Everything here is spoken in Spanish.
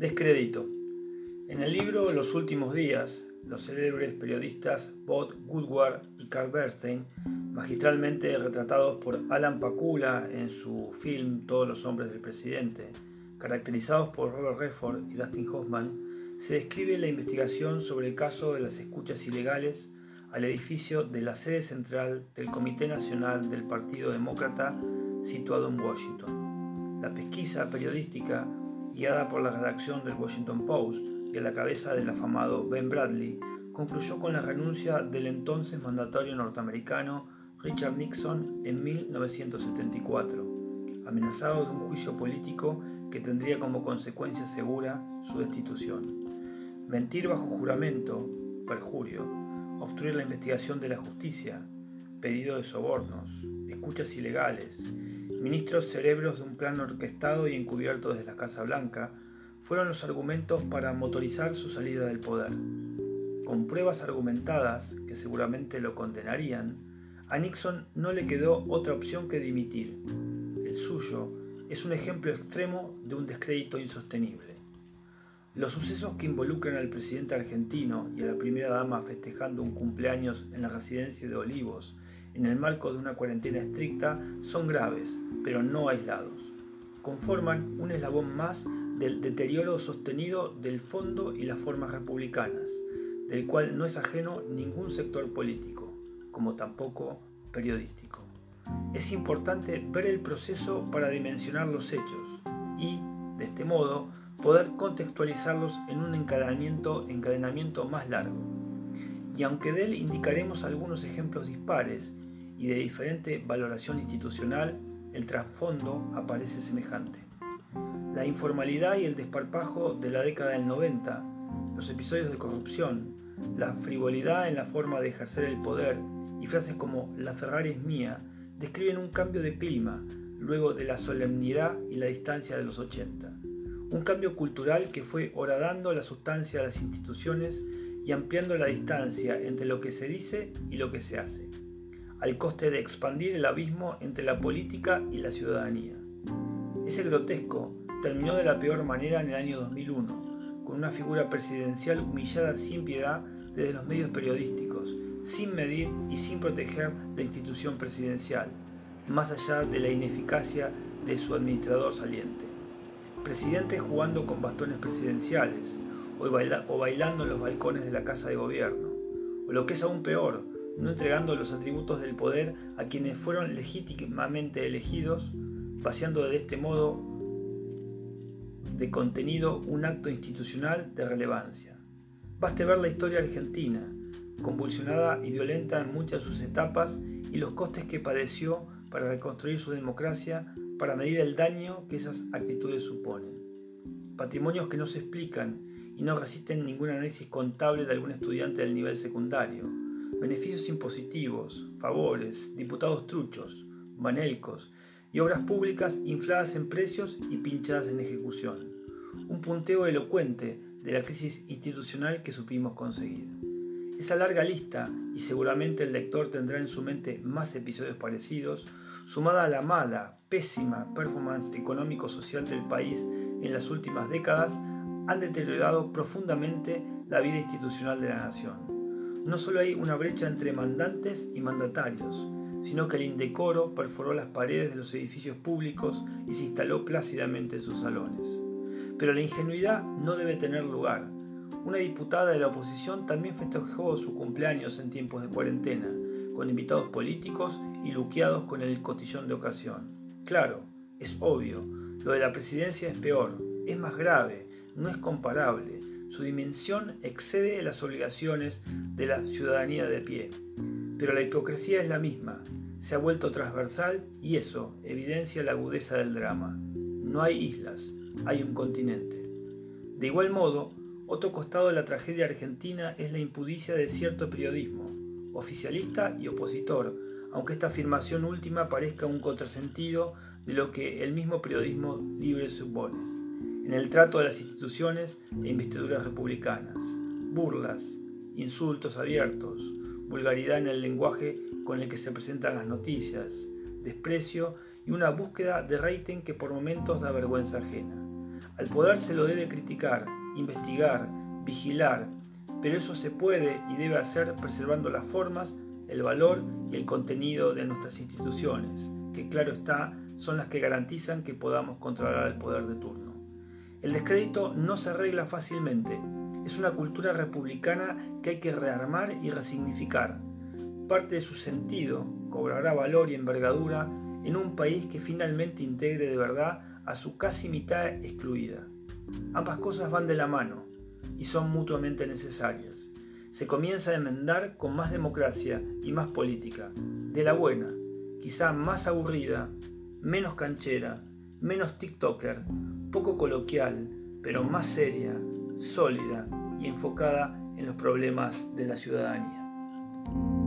Descrédito. En el libro Los últimos días, los célebres periodistas Bob Woodward y Carl Bernstein, magistralmente retratados por Alan Pakula en su film Todos los hombres del presidente, caracterizados por Robert Redford y Dustin Hoffman, se describe la investigación sobre el caso de las escuchas ilegales al edificio de la sede central del Comité Nacional del Partido Demócrata situado en Washington. La pesquisa periodística guiada por la redacción del Washington Post y a la cabeza del afamado Ben Bradley, concluyó con la renuncia del entonces mandatario norteamericano Richard Nixon en 1974, amenazado de un juicio político que tendría como consecuencia segura su destitución. Mentir bajo juramento, perjurio, obstruir la investigación de la justicia, pedido de sobornos, escuchas ilegales, ministros cerebros de un plan orquestado y encubierto desde la Casa Blanca, fueron los argumentos para motorizar su salida del poder. Con pruebas argumentadas, que seguramente lo condenarían, a Nixon no le quedó otra opción que dimitir. El suyo es un ejemplo extremo de un descrédito insostenible. Los sucesos que involucran al presidente argentino y a la primera dama festejando un cumpleaños en la residencia de Olivos en el marco de una cuarentena estricta son graves, pero no aislados. Conforman un eslabón más del deterioro sostenido del fondo y las formas republicanas, del cual no es ajeno ningún sector político, como tampoco periodístico. Es importante ver el proceso para dimensionar los hechos y, de este modo, poder contextualizarlos en un encadenamiento, más largo. Y aunque de él indicaremos algunos ejemplos dispares y de diferente valoración institucional, el trasfondo aparece semejante. La informalidad y el desparpajo de la década del 90, los episodios de corrupción, la frivolidad en la forma de ejercer el poder y frases como la Ferrari es mía describen un cambio de clima luego de la solemnidad y la distancia de los 80. Un cambio cultural que fue horadando la sustancia de las instituciones y ampliando la distancia entre lo que se dice y lo que se hace al coste de expandir el abismo entre la política y la ciudadanía. Ese grotesco terminó de la peor manera en el año 2001, con una figura presidencial humillada sin piedad desde los medios periodísticos, sin medir y sin proteger la institución presidencial, más allá de la ineficacia de su administrador saliente. Presidentes jugando con bastones presidenciales o, bailando en los balcones de la Casa de Gobierno, o lo que es aún peor, no entregando los atributos del poder a quienes fueron legítimamente elegidos, vaciando de este modo de contenido un acto institucional de relevancia. Baste ver la historia argentina, convulsionada y violenta en muchas de sus etapas, y los costes que padeció para reconstruir su democracia, para medir el daño que esas actitudes suponen. Patrimonios que no se explican y no resisten ningún análisis contable de algún estudiante del nivel secundario, beneficios impositivos, favores, diputados truchos, banelcos y obras públicas infladas en precios y pinchadas en ejecución. Un punteo elocuente de la crisis institucional que supimos conseguir. Esa larga lista, y seguramente el lector tendrá en su mente más episodios parecidos, sumada a la mala, pésima performance económico-social del país en las últimas décadas, han deteriorado profundamente la vida institucional de la nación no solo hay una brecha entre mandantes y mandatarios, sino que el indecoro perforó las paredes de los edificios públicos y se instaló plácidamente en sus salones. Pero la ingenuidad no debe tener lugar. Una diputada de la oposición también festejó su cumpleaños en tiempos de cuarentena, con invitados políticos y luqueados con el cotillón de ocasión. Claro, es obvio, lo de la presidencia es peor, es más grave, no es comparable, su dimensión excede las obligaciones de la ciudadanía de pie. Pero la hipocresía es la misma, se ha vuelto transversal y eso evidencia la agudeza del drama. No hay islas, hay un continente. De igual modo, otro costado de la tragedia argentina es la impudicia de cierto periodismo, oficialista y opositor, aunque esta afirmación última parezca un contrasentido de lo que el mismo periodismo libre supone en el trato de las instituciones e investiduras republicanas, burlas, insultos abiertos, vulgaridad en el lenguaje con el que se presentan las noticias, desprecio y una búsqueda de rating que por momentos da vergüenza ajena. Al poder se lo debe criticar, investigar, vigilar, pero eso se puede y debe hacer preservando las formas, el valor y el contenido de nuestras instituciones, que claro está, son las que garantizan que podamos controlar el poder de turno. El descrédito no se arregla fácilmente, es una cultura republicana que hay que rearmar y resignificar. Parte de su sentido cobrará valor y envergadura en un país que finalmente integre de verdad a su casi mitad excluida. Ambas cosas van de la mano y son mutuamente necesarias. Se comienza a enmendar con más democracia y más política, de la buena, quizá más aburrida, menos canchera, menos TikToker, poco coloquial, pero más seria, sólida y enfocada en los problemas de la ciudadanía.